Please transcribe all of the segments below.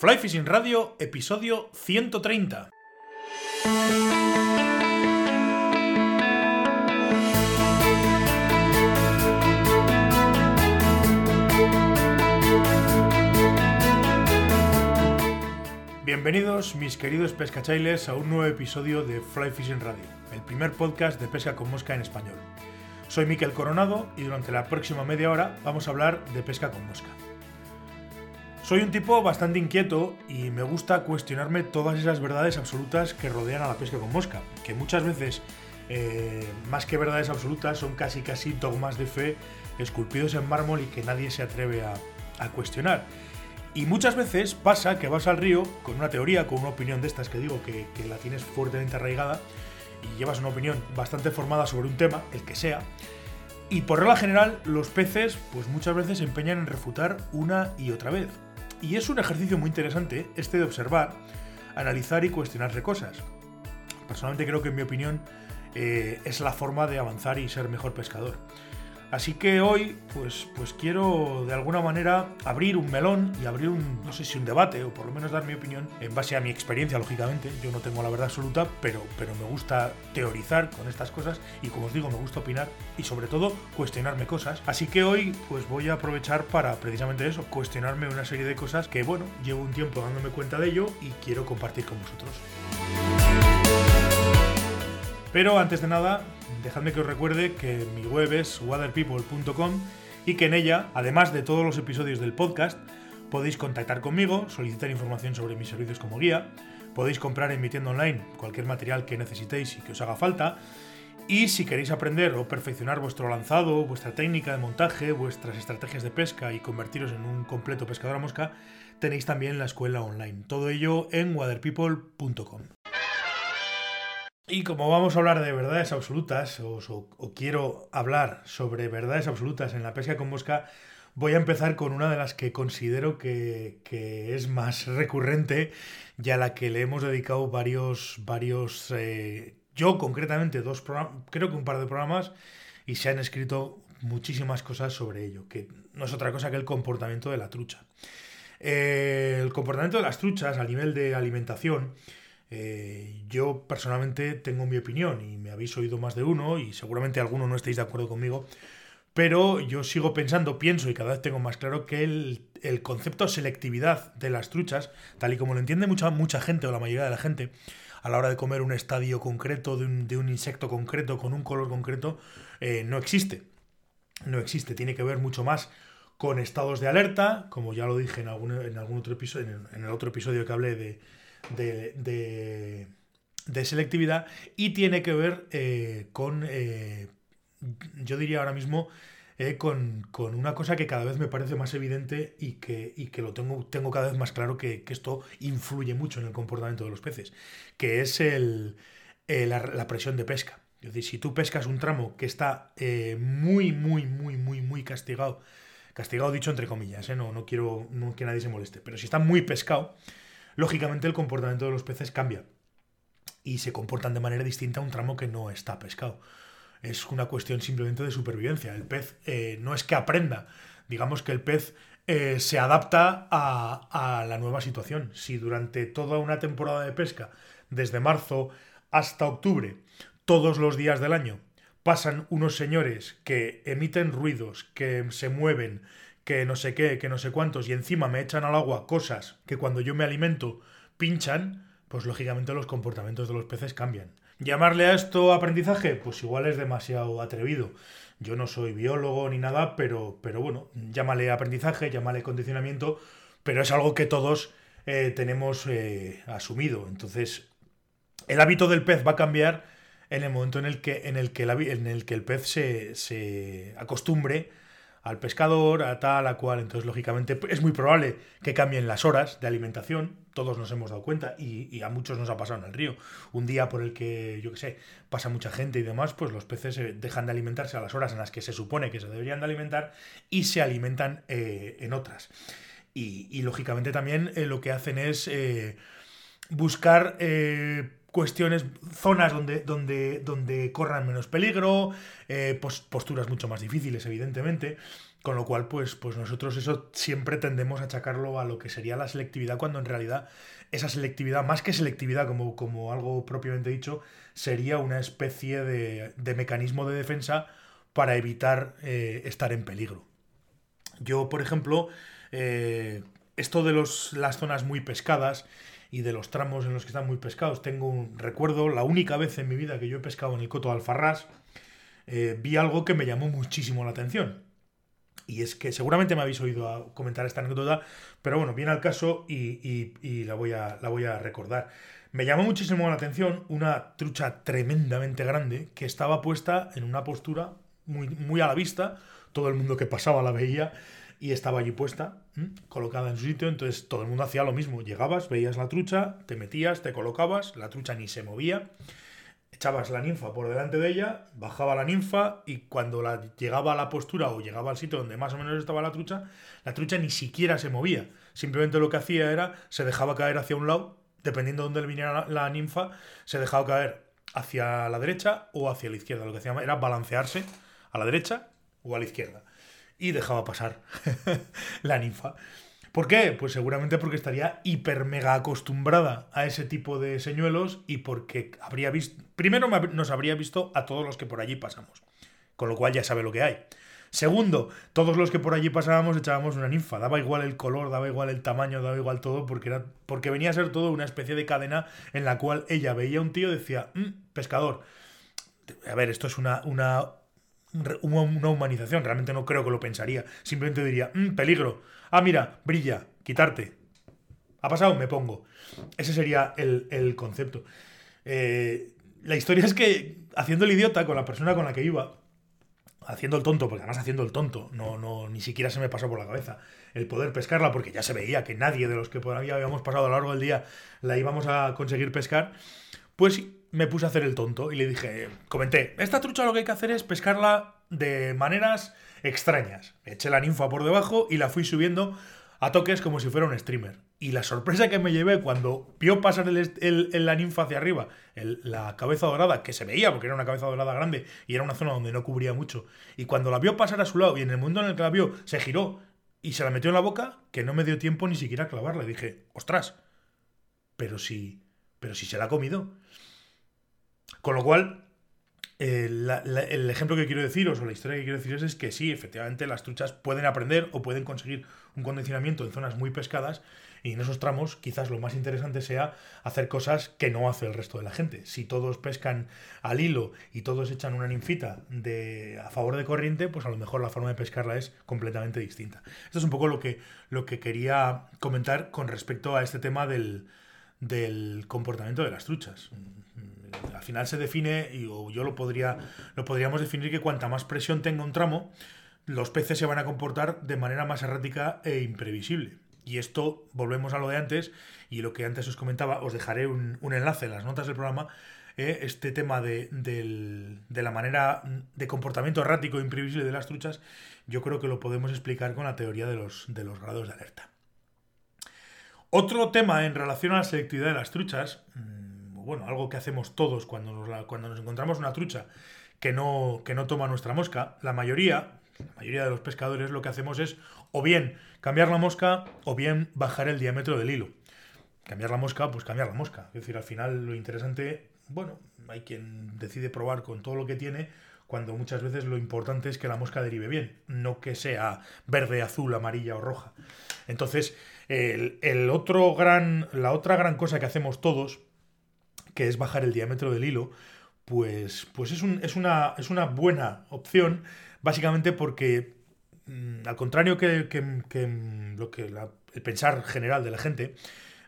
Fly Fishing Radio, episodio 130. Bienvenidos, mis queridos pescachailes, a un nuevo episodio de Fly Fishing Radio, el primer podcast de pesca con mosca en español. Soy Miquel Coronado y durante la próxima media hora vamos a hablar de pesca con mosca. Soy un tipo bastante inquieto y me gusta cuestionarme todas esas verdades absolutas que rodean a la pesca con mosca, que muchas veces, eh, más que verdades absolutas, son casi casi dogmas de fe esculpidos en mármol y que nadie se atreve a, cuestionar. Y muchas veces pasa que vas al río con una teoría, con una opinión de estas que digo que, que la tienes fuertemente arraigada y llevas una opinión bastante formada sobre un tema, el que sea, y por regla general los peces pues muchas veces se empeñan en refutar una y otra vez. Y es un ejercicio muy interesante este de observar, analizar y cuestionarse cosas. Personalmente creo que en mi opinión eh, es la forma de avanzar y ser mejor pescador. Así que hoy, pues, pues quiero de alguna manera abrir un melón y abrir un, no sé si un debate, o por lo menos dar mi opinión en base a mi experiencia, lógicamente. Yo no tengo la verdad absoluta, pero, pero me gusta teorizar con estas cosas y como os digo, me gusta opinar y sobre todo cuestionarme cosas. Así que hoy, pues voy a aprovechar para precisamente eso, cuestionarme una serie de cosas que, bueno, llevo un tiempo dándome cuenta de ello y quiero compartir con vosotros. Pero antes de nada, dejadme que os recuerde que mi web es waterpeople.com y que en ella, además de todos los episodios del podcast, podéis contactar conmigo, solicitar información sobre mis servicios como guía, podéis comprar en mi tienda online cualquier material que necesitéis y que os haga falta, y si queréis aprender o perfeccionar vuestro lanzado, vuestra técnica de montaje, vuestras estrategias de pesca y convertiros en un completo pescador a mosca, tenéis también la escuela online. Todo ello en waterpeople.com. Y como vamos a hablar de verdades absolutas, o, quiero hablar sobre verdades absolutas en la pesca con mosca, voy a empezar con una de las que considero que, que es más recurrente y a la que le hemos dedicado varios, varios eh, yo concretamente dos creo que un par de programas y se han escrito muchísimas cosas sobre ello, que no es otra cosa que el comportamiento de la trucha. Eh, el comportamiento de las truchas a nivel de alimentación eh, yo personalmente tengo mi opinión y me habéis oído más de uno y seguramente alguno no estéis de acuerdo conmigo, pero yo sigo pensando, pienso y cada vez tengo más claro que el, el concepto selectividad de las truchas, tal y como lo entiende mucha, mucha gente o la mayoría de la gente, a la hora de comer un estadio concreto de un, de un insecto concreto con un color concreto, eh, no existe. No existe, tiene que ver mucho más con estados de alerta, como ya lo dije en algún, en algún otro episodio, en el otro episodio que hablé de, de, de, selectividad y tiene que ver eh, con, eh, yo diría ahora mismo, eh, con, con, una cosa que cada vez me parece más evidente y que, y que lo tengo, tengo cada vez más claro que, que, esto influye mucho en el comportamiento de los peces, que es el, la, presión de pesca. Si tú pescas un tramo que está muy, muy, muy, muy, muy castigado, castigado dicho entre comillas, no, no quiero no, que nadie se moleste, pero si está muy pescado, lógicamente el comportamiento de los peces cambia y se comportan de manera distinta a un tramo que no está pescado. Es una cuestión simplemente de supervivencia. El pez eh, no es que aprenda, digamos que el pez eh, se adapta a, a la nueva situación. Si durante toda una temporada de pesca, desde marzo hasta octubre, todos los días del año, pasan unos señores que emiten ruidos, que se mueven, que no sé qué, que no sé cuántos, y encima me echan al agua cosas que cuando yo me alimento pinchan, pues lógicamente los comportamientos de los peces cambian. ¿Llamarle a esto aprendizaje? Pues igual es demasiado atrevido. Yo no soy biólogo ni nada, pero, pero bueno, llámale aprendizaje, llámale condicionamiento, pero es algo que todos eh, tenemos eh, asumido. Entonces, el hábito del pez va a cambiar en el momento en el que, en el, que, en el, que el pez se, se acostumbre al pescador, a tal, a cual. Entonces, lógicamente, es muy probable que cambien las horas de alimentación. Todos nos hemos dado cuenta y, a muchos nos ha pasado en el río. Un día por el que, yo qué sé, pasa mucha gente y demás, pues los peces eh, dejan de alimentarse a las horas en las que se supone que se deberían de alimentar y se alimentan eh, en otras. Y, lógicamente también eh, lo que hacen es buscar cuestiones, zonas donde, donde, donde corran menos peligro, posturas mucho más difíciles, evidentemente Con lo cual, pues, pues nosotros eso siempre tendemos a achacarlo a lo que sería la selectividad, cuando en realidad esa selectividad, más que selectividad como, como algo propiamente dicho, sería una especie de, de mecanismo de defensa para evitar eh, estar en peligro. Yo, por ejemplo, eh, esto de los, las zonas muy pescadas y de los tramos en los que están muy pescados, tengo un recuerdo, la única vez en mi vida que yo he pescado en el Coto de Alfarrás, eh, vi algo que me llamó muchísimo la atención. Y es que seguramente me habéis oído comentar esta anécdota, pero bueno, viene al caso y, la, voy a, la voy a recordar. Me llamó muchísimo la atención una trucha tremendamente grande que estaba puesta en una postura muy, muy a la vista, todo el mundo que pasaba la veía y estaba allí puesta, colocada en su sitio, entonces todo el mundo hacía lo mismo, llegabas, veías la trucha, te metías, te colocabas, la trucha ni se movía, echabas la ninfa por delante de ella, bajaba la ninfa y cuando la, llegaba a la postura o llegaba al sitio donde más o menos estaba la trucha, la trucha ni siquiera se movía, simplemente lo que hacía era, se dejaba caer hacia un lado, dependiendo de dónde le viniera la, la ninfa, se dejaba caer hacia la derecha o hacia la izquierda, lo que hacía era balancearse a la derecha o a la izquierda y dejaba pasar la ninfa. ¿Por qué? Pues seguramente porque estaría hiper mega acostumbrada a ese tipo de señuelos y porque habría visto. Primero, nos habría visto a todos los que por allí pasamos, con lo cual ya sabe lo que hay. Segundo, todos los que por allí pasábamos echábamos una ninfa. Daba igual el color, daba igual el tamaño, daba igual todo, porque, era, porque venía a ser todo una especie de cadena en la cual ella veía a un tío y decía, mm, pescador. A ver, esto es una, una una humanización. Realmente no creo que lo pensaría. Simplemente diría, mm, peligro. Ah, mira, brilla, quitarte. Ha pasado, me pongo. Ese sería el, concepto. Eh, la historia es que haciendo el idiota con la persona con la que iba, haciendo el tonto, porque además haciendo el tonto, no, no, ni siquiera se me pasó por la cabeza el poder pescarla, porque ya se veía que nadie de los que por ahí habíamos pasado a lo largo del día la íbamos a conseguir pescar, pues me puse a hacer el tonto y le dije, comenté, esta trucha lo que hay que hacer es pescarla de maneras extrañas. Eché la ninfa por debajo y la fui subiendo a toques como si fuera un streamer. Y la sorpresa que me llevé cuando vio pasar el, la ninfa hacia arriba, la cabeza dorada, que se veía porque era una cabeza dorada grande y era una zona donde no cubría mucho, y cuando la vio pasar a su lado y en el mundo en el que la vio se giró y se la metió en la boca, que no me dio tiempo ni siquiera a clavarla. Dije, ostras, pero si, pero si se la ha comido. Con lo cual, el ejemplo que quiero deciros o la historia que quiero deciros es que sí, efectivamente las truchas pueden aprender o pueden conseguir un condicionamiento en zonas muy pescadas y en esos tramos quizás lo más interesante sea hacer cosas que no hace el resto de la gente. Si todos pescan al hilo y todos echan una ninfita de, a favor de corriente, pues a lo mejor la forma de pescarla es completamente distinta. Esto es un poco lo que, lo que quería comentar con respecto a este tema del, del comportamiento de las truchas al final se define, y yo lo, podría, lo podríamos definir que cuanta más presión tenga un tramo, los peces se van a comportar de manera más errática e imprevisible. Y esto, volvemos a lo de antes, y lo que antes os comentaba, os dejaré un, enlace en las notas del programa, eh, este tema de, de, la manera de comportamiento errático e imprevisible de las truchas, yo creo que lo podemos explicar con la teoría de los, de los grados de alerta. Otro tema en relación a la selectividad de las truchas, bueno, algo que hacemos todos cuando nos, cuando nos encontramos una trucha que no, que no toma nuestra mosca, la mayoría, la mayoría de los pescadores lo que hacemos es o bien cambiar la mosca o bien bajar el diámetro del hilo. Cambiar la mosca, pues cambiar la mosca. Es decir, al final lo interesante, bueno, hay quien decide probar con todo lo que tiene, cuando muchas veces lo importante es que la mosca derive bien, no que sea verde, azul, amarilla o roja. Entonces, el, el otro gran, la otra gran cosa que hacemos todos que es bajar el diámetro del hilo, pues, pues es, es, una, es una buena opción, básicamente porque, mm, al contrario que, lo que el pensar general de la gente,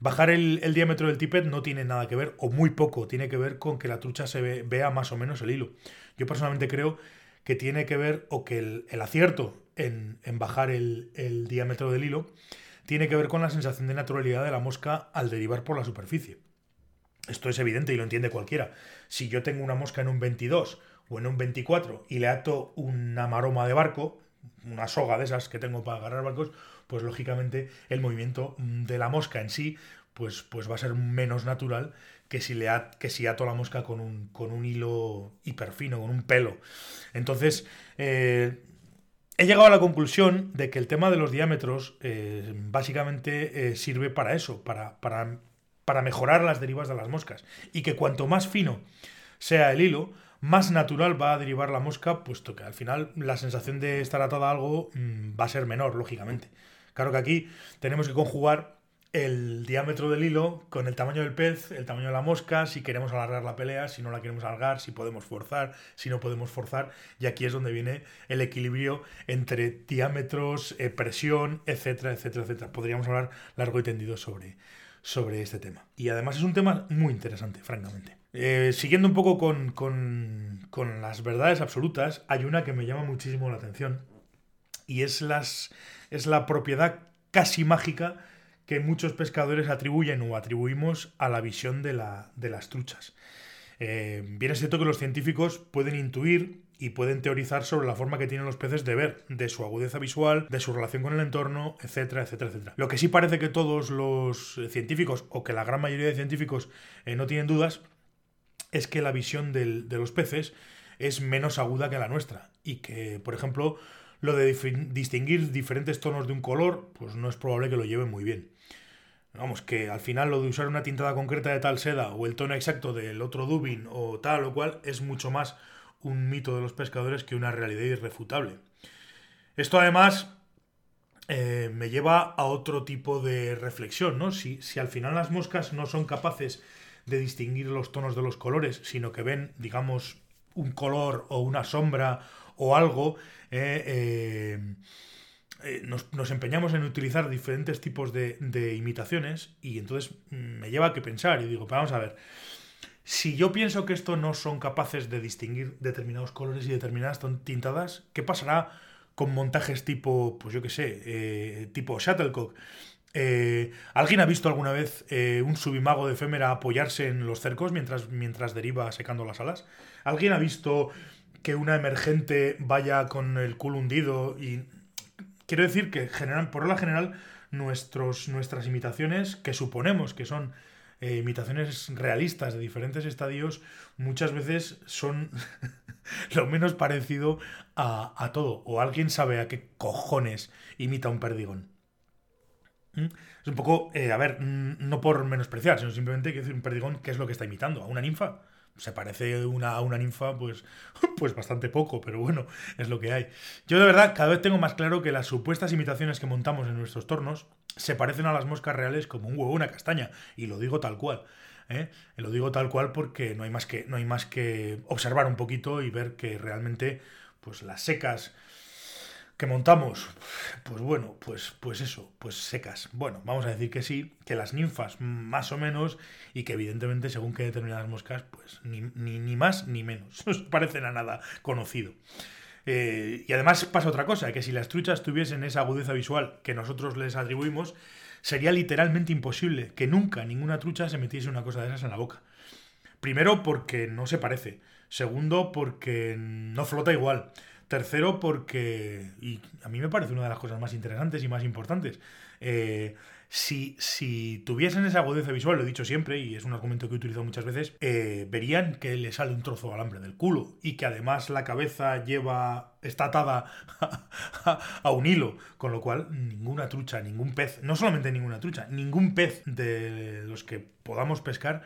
bajar el, diámetro del tippet no tiene nada que ver, o muy poco, tiene que ver con que la trucha se vea más o menos el hilo. Yo personalmente creo que tiene que ver, o que el, acierto en, en bajar el, el diámetro del hilo, tiene que ver con la sensación de naturalidad de la mosca al derivar por la superficie. Esto es evidente y lo entiende cualquiera. Si yo tengo una mosca en un 22 o en un 24 y le ato una maroma de barco, una soga de esas que tengo para agarrar barcos, pues lógicamente el movimiento de la mosca en sí pues, pues va a ser menos natural que si, le que si ato la mosca con un, con un hilo hiperfino, con un pelo. Entonces, eh, he llegado a la conclusión de que el tema de los diámetros eh, básicamente eh, sirve para eso, para, para, para mejorar las derivas de las moscas. Y que cuanto más fino sea el hilo, más natural va a derivar la mosca, puesto que al final la sensación de estar atada a algo mm, va a ser menor, lógicamente. Claro que aquí tenemos que conjugar el diámetro del hilo con el tamaño del pez, el tamaño de la mosca, si queremos alargar la pelea, si no la queremos alargar, si podemos forzar, si no podemos forzar. Y aquí es donde viene el equilibrio entre diámetros, eh, presión, etcétera, etcétera, etcétera. Podríamos hablar largo y tendido sobre, sobre este tema. Y además es un tema muy interesante, francamente. Eh, siguiendo un poco con, con, las verdades absolutas, hay una que me llama muchísimo la atención y es, las, es la propiedad casi mágica que muchos pescadores atribuyen o atribuimos a la visión de, la, de las truchas. Eh, bien es cierto que los científicos pueden intuir y pueden teorizar sobre la forma que tienen los peces de ver, de su agudeza visual, de su relación con el entorno, etcétera, etcétera, etcétera. Lo que sí parece que todos los científicos, o que la gran mayoría de científicos eh, no tienen dudas, es que la visión de los peces es menos aguda que la nuestra. Y que, por ejemplo, lo de distinguir diferentes tonos de un color, pues no es probable que lo lleven muy bien. Vamos, que al final lo de usar una tintada concreta de tal seda o el tono exacto del otro dubin o tal o cual es mucho más un mito de los pescadores que una realidad irrefutable. Esto además eh, me lleva a otro tipo de reflexión, ¿no? Si, si al final las moscas no son capaces de distinguir los tonos de los colores, sino que ven, digamos, un color o una sombra o algo, eh, eh, eh, nos, empeñamos en utilizar diferentes tipos de, imitaciones y entonces me lleva a que pensar y digo, vamos a ver, si yo pienso que esto no son capaces de distinguir determinados colores y determinadas tintadas, ¿qué pasará con montajes tipo, pues yo qué sé, eh, tipo Shuttlecock? Eh, ¿Alguien ha visto alguna vez un subimago de efémera apoyarse en los cercos mientras, mientras deriva secando las alas? ¿Alguien ha visto que una emergente vaya con el culo hundido y Quiero decir que por la general nuestros, nuestras imitaciones, que suponemos que son eh, imitaciones realistas de diferentes estadios, muchas veces son lo menos parecido a, todo. O alguien sabe a qué cojones imita un perdigón. ¿Mm? Es un poco, eh, a ver, no por menospreciar, sino simplemente que decir un perdigón, ¿qué es lo que está imitando? ¿A una ninfa? Se parece una, a una ninfa, pues, pues bastante poco, pero bueno, es lo que hay. Yo de verdad cada vez tengo más claro que las supuestas imitaciones que montamos en nuestros tornos se parecen a las moscas reales como un huevo una castaña, y lo digo tal cual. ¿eh? Lo digo tal cual porque no hay más que, no hay más que observar un poquito y ver que realmente pues las secas que montamos, pues bueno, pues, pues eso, pues secas. Bueno, vamos a decir que sí, que las ninfas más o menos y que evidentemente según que determinadas moscas, pues ni, ni, más ni menos, no parecen a nada conocido. Eh, y además pasa otra cosa, que si las truchas tuviesen esa agudeza visual que nosotros les atribuimos, sería literalmente imposible que nunca ninguna trucha se metiese una cosa de esas en la boca. Primero porque no se parece. Segundo porque no flota igual. Tercero, porque, y a mí me parece una de las cosas más interesantes y más importantes, eh, si, si, tuviesen esa agudeza visual, lo he dicho siempre y es un argumento que he utilizado muchas veces, eh, verían que le sale un trozo de alambre del culo y que además la cabeza lleva, está atada a, un hilo, con lo cual ninguna trucha, ningún pez, no solamente ninguna trucha, ningún pez de los que podamos pescar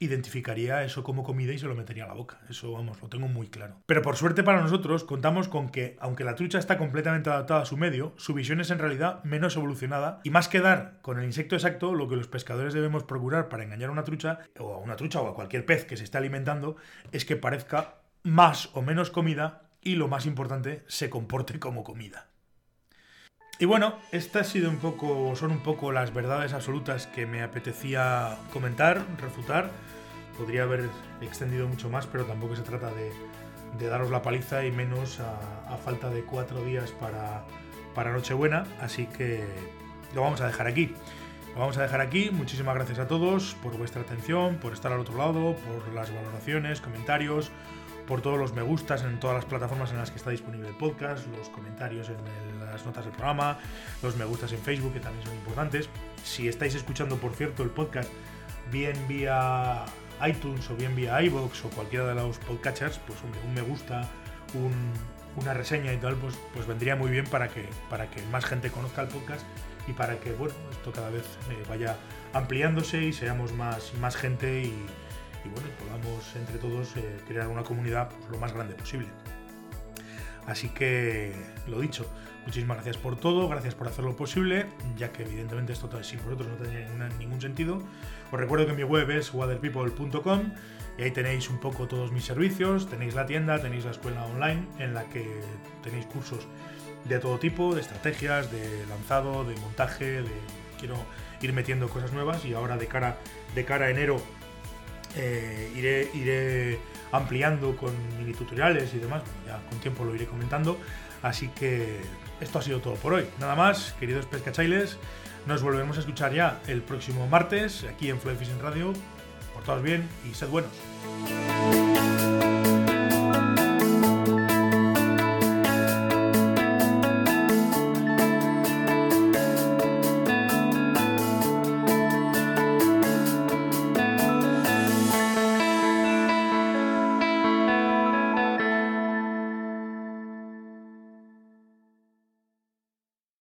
identificaría eso como comida y se lo metería a la boca. Eso, vamos, lo tengo muy claro. Pero por suerte para nosotros, contamos con que, aunque la trucha está completamente adaptada a su medio, su visión es en realidad menos evolucionada y más que dar con el insecto exacto, lo que los pescadores debemos procurar para engañar a una trucha, o a una trucha o a cualquier pez que se esté alimentando, es que parezca más o menos comida y lo más importante, se comporte como comida. Y bueno, estas sido un poco, son un poco las verdades absolutas que me apetecía comentar, refutar podría haber extendido mucho más, pero tampoco se trata de, daros la paliza y menos a, falta de cuatro días para, para Nochebuena, así que lo vamos a dejar aquí. Lo vamos a dejar aquí. Muchísimas gracias a todos por vuestra atención, por estar al otro lado, por las valoraciones, comentarios, por todos los me gustas en todas las plataformas en las que está disponible el podcast, los comentarios en las notas del programa, los me gustas en Facebook, que también son importantes. Si estáis escuchando, por cierto, el podcast bien vía iTunes o bien vía iBox o cualquiera de los podcatchers, pues un me gusta, un, una reseña y tal, pues, pues vendría muy bien para que, para que más gente conozca el podcast y para que bueno, esto cada vez eh, vaya ampliándose y seamos más, más gente y, bueno, podamos entre todos eh, crear una comunidad pues, lo más grande posible. Así que, lo dicho, muchísimas gracias por todo, gracias por hacerlo posible, ya que evidentemente esto sin vosotros no tendría ningún sentido. Os recuerdo que mi web es waterpeople.com y ahí tenéis un poco todos mis servicios, tenéis la tienda, tenéis la escuela online en la que tenéis cursos de todo tipo, de estrategias, de lanzado, de montaje, de quiero ir metiendo cosas nuevas y ahora de cara, de cara a enero eh, iré, iré ampliando con mini tutoriales y demás, ya con tiempo lo iré comentando, así que esto ha sido todo por hoy. Nada más, queridos pescachailes, nos volveremos a escuchar ya el próximo martes aquí en Fly Fishing Radio. Portaos bien y sed buenos.